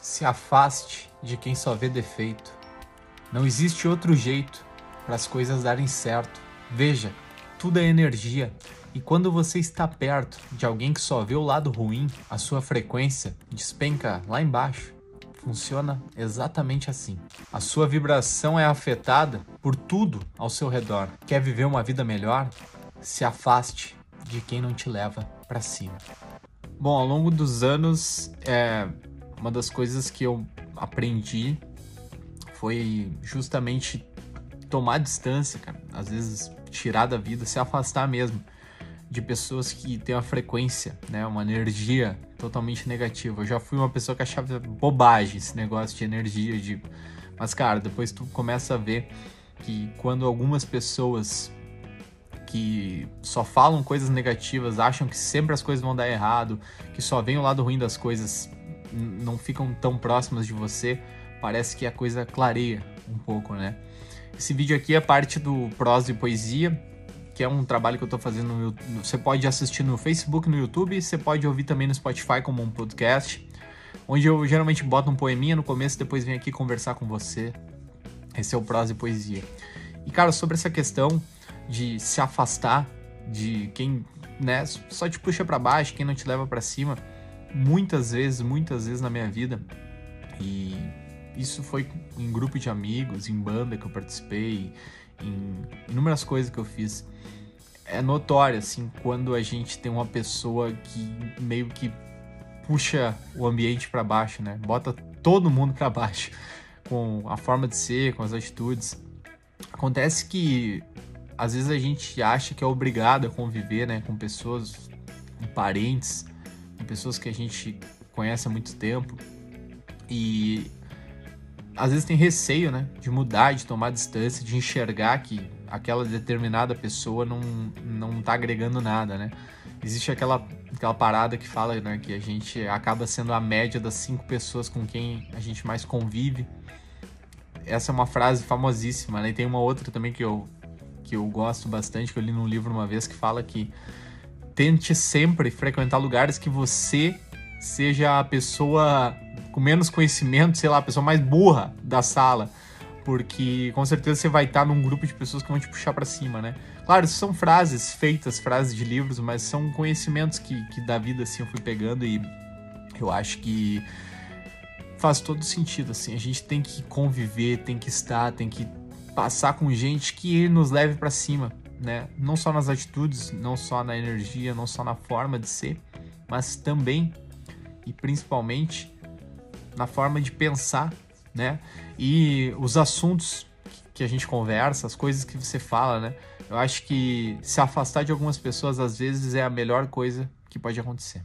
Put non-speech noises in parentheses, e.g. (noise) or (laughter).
Se afaste de quem só vê defeito. Não existe outro jeito para as coisas darem certo. Veja, tudo é energia. E quando você está perto de alguém que só vê o lado ruim, a sua frequência despenca lá embaixo. Funciona exatamente assim. A sua vibração é afetada por tudo ao seu redor. Quer viver uma vida melhor? Se afaste de quem não te leva para cima. Bom, ao longo dos anos, é, uma das coisas que eu aprendi foi justamente tomar distância, cara. Às vezes tirar da vida, se afastar mesmo de pessoas que têm uma frequência, né, uma energia totalmente negativa. Eu já fui uma pessoa que achava bobagem esse negócio de energia, de mas cara, depois tu começa a ver que quando algumas pessoas que só falam coisas negativas, acham que sempre as coisas vão dar errado, que só vem o lado ruim das coisas, não ficam tão próximas de você, parece que a coisa clareia um pouco, né? Esse vídeo aqui é parte do Prosa e Poesia, que é um trabalho que eu tô fazendo no Você pode assistir no Facebook, no YouTube, você pode ouvir também no Spotify como um podcast, onde eu geralmente boto um poeminha no começo depois venho aqui conversar com você. Esse é o Prosa e Poesia. E, cara, sobre essa questão de se afastar de quem, né, só te puxa para baixo, quem não te leva para cima, muitas vezes, muitas vezes na minha vida. E isso foi em grupo de amigos, em banda que eu participei, em inúmeras coisas que eu fiz. É notório, assim, quando a gente tem uma pessoa que meio que puxa o ambiente para baixo, né? Bota todo mundo para baixo (laughs) com a forma de ser, com as atitudes. Acontece que às vezes a gente acha que é obrigado a conviver, né, com pessoas, com parentes, com pessoas que a gente conhece há muito tempo e às vezes tem receio, né, de mudar, de tomar distância, de enxergar que aquela determinada pessoa não, não tá agregando nada, né? Existe aquela, aquela parada que fala né, que a gente acaba sendo a média das cinco pessoas com quem a gente mais convive. Essa é uma frase famosíssima, né? E tem uma outra também que eu, que eu gosto bastante, que eu li num livro uma vez, que fala que tente sempre frequentar lugares que você seja a pessoa com menos conhecimento, sei lá, a pessoa mais burra da sala. Porque com certeza você vai estar num grupo de pessoas que vão te puxar para cima, né? Claro, são frases feitas, frases de livros, mas são conhecimentos que, que da vida assim eu fui pegando e eu acho que faz todo sentido, assim. A gente tem que conviver, tem que estar, tem que passar com gente que nos leve para cima, né? Não só nas atitudes, não só na energia, não só na forma de ser, mas também e principalmente na forma de pensar, né? E os assuntos que a gente conversa, as coisas que você fala, né? Eu acho que se afastar de algumas pessoas às vezes é a melhor coisa que pode acontecer.